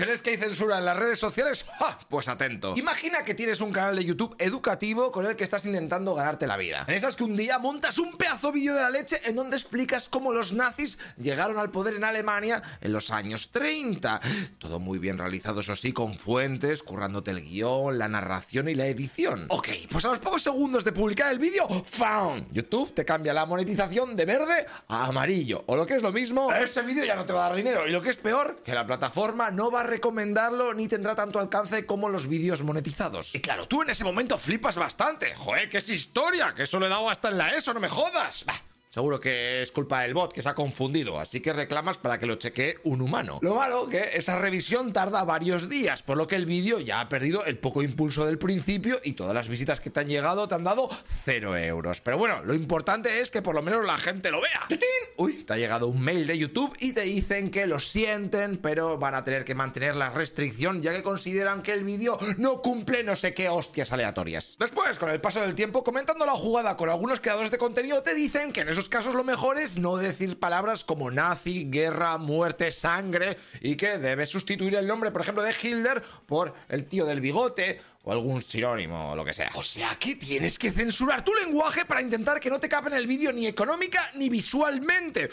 ¿Crees que hay censura en las redes sociales? ¡Ja! Pues atento. Imagina que tienes un canal de YouTube educativo con el que estás intentando ganarte la vida. En esas que un día montas un pedazo vídeo de la leche en donde explicas cómo los nazis llegaron al poder en Alemania en los años 30. Todo muy bien realizado, eso sí, con fuentes, currándote el guion, la narración y la edición. Ok, pues a los pocos segundos de publicar el vídeo, ¡found! YouTube te cambia la monetización de verde a amarillo. O lo que es lo mismo, ese vídeo ya no te va a dar dinero. Y lo que es peor, que la plataforma no va a recomendarlo ni tendrá tanto alcance como los vídeos monetizados. Y claro, tú en ese momento flipas bastante. Joder, que es historia, que eso le he dado hasta en la ESO, no me jodas. Bah. Seguro que es culpa del bot que se ha confundido, así que reclamas para que lo chequee un humano. Lo malo que esa revisión tarda varios días, por lo que el vídeo ya ha perdido el poco impulso del principio y todas las visitas que te han llegado te han dado cero euros. Pero bueno, lo importante es que por lo menos la gente lo vea. ¡Tutín! Uy, te ha llegado un mail de YouTube y te dicen que lo sienten, pero van a tener que mantener la restricción ya que consideran que el vídeo no cumple no sé qué hostias aleatorias. Después, con el paso del tiempo, comentando la jugada con algunos creadores de contenido, te dicen que en esos casos lo mejor es no decir palabras como nazi, guerra, muerte, sangre y que debes sustituir el nombre, por ejemplo, de Hitler por el tío del bigote o algún sinónimo o lo que sea. O sea que tienes que censurar tu lenguaje para intentar que no te cape en el vídeo ni económica ni visualmente.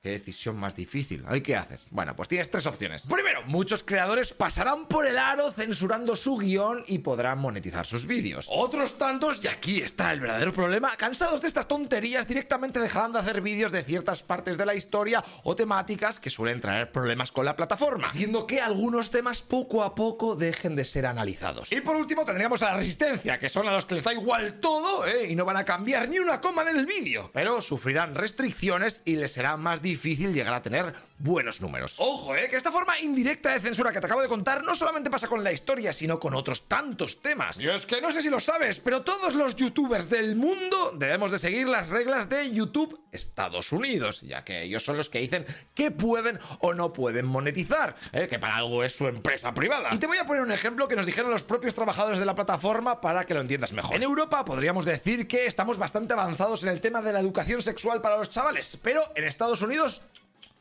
Qué decisión más difícil. ¿Ay qué haces? Bueno, pues tienes tres opciones. Primero, muchos creadores pasarán por el aro censurando su guion y podrán monetizar sus vídeos. Otros tantos, y aquí está el verdadero problema, cansados de estas tonterías, directamente dejarán de hacer vídeos de ciertas partes de la historia o temáticas que suelen traer problemas con la plataforma, haciendo que algunos temas poco a poco dejen de ser analizados. Y por último, tendríamos a la resistencia, que son a los que les da igual todo, ¿eh? Y no van a cambiar ni una coma del vídeo, pero sufrirán restricciones y les será más difícil difícil llegar a tener buenos números. Ojo, eh, que esta forma indirecta de censura que te acabo de contar no solamente pasa con la historia, sino con otros tantos temas. Y es que no sé si lo sabes, pero todos los youtubers del mundo debemos de seguir las reglas de YouTube Estados Unidos, ya que ellos son los que dicen que pueden o no pueden monetizar, eh, que para algo es su empresa privada. Y te voy a poner un ejemplo que nos dijeron los propios trabajadores de la plataforma para que lo entiendas mejor. En Europa podríamos decir que estamos bastante avanzados en el tema de la educación sexual para los chavales, pero en Estados Unidos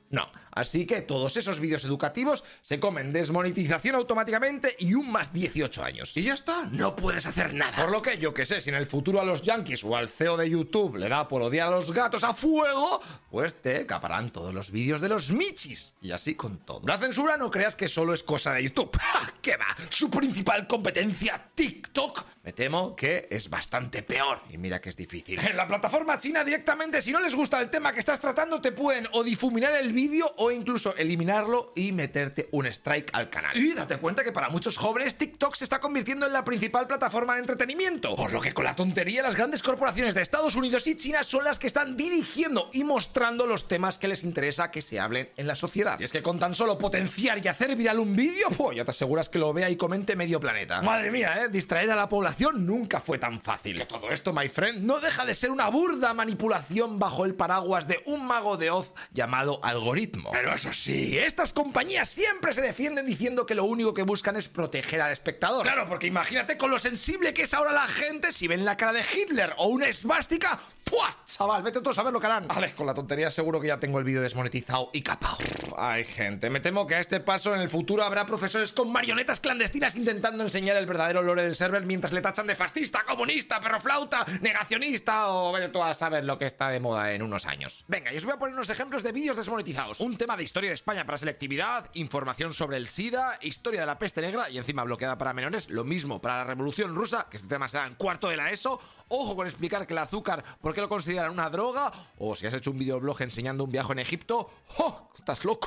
no, así que todos esos vídeos educativos se comen desmonetización automáticamente y un más 18 años. Y ya está, no puedes hacer nada. Por lo que yo que sé, si en el futuro a los yankees o al CEO de YouTube le da por odiar a los gatos a fuego, pues te caparán todos los vídeos de los michis. Y así con todo. La censura no creas que solo es cosa de YouTube. ¡Ja! ¿Qué va? Su principal competencia, TikTok, me temo que es bastante peor. Y mira que es difícil. En la plataforma china directamente, si no les gusta el tema que estás tratando, te pueden o difuminar el vídeo o incluso eliminarlo y meterte un strike al canal. Y date cuenta que para muchos jóvenes TikTok se está convirtiendo en la principal plataforma de entretenimiento. Por lo que con la tontería las grandes corporaciones de Estados Unidos y China son las que están dirigiendo y mostrando los temas que les interesa que se hablen en la sociedad. Y es que con tan solo potenciar y hacer viral un vídeo, pues ya te aseguras que lo vea y comente medio planeta. Madre mía, ¿eh? Distraer a la población nunca fue tan fácil. Que todo esto, my friend, no deja de ser una burda manipulación bajo el paraguas de un mago de Oz llamado algoritmo algoritmo. Pero eso sí, estas compañías siempre se defienden diciendo que lo único que buscan es proteger al espectador. Claro, porque imagínate con lo sensible que es ahora la gente si ven la cara de Hitler o una esvástica. ¡Fua! Chaval, vete tú a saber lo que harán. Vale, con la tontería seguro que ya tengo el vídeo desmonetizado y capao. Ay, gente, me temo que a este paso en el futuro habrá profesores con marionetas clandestinas intentando enseñar el verdadero lore del server mientras le tachan de fascista, comunista, perroflauta, negacionista o vete tú a saber lo que está de moda en unos años. Venga, y os voy a poner unos ejemplos de vídeos desmonetizados un tema de historia de España para selectividad, información sobre el SIDA, historia de la peste negra y encima bloqueada para menores, lo mismo para la revolución rusa, que este tema será en cuarto de la ESO, ojo con explicar que el azúcar, ¿por qué lo consideran una droga? O si has hecho un videoblog enseñando un viaje en Egipto, ¡oh! Estás loco.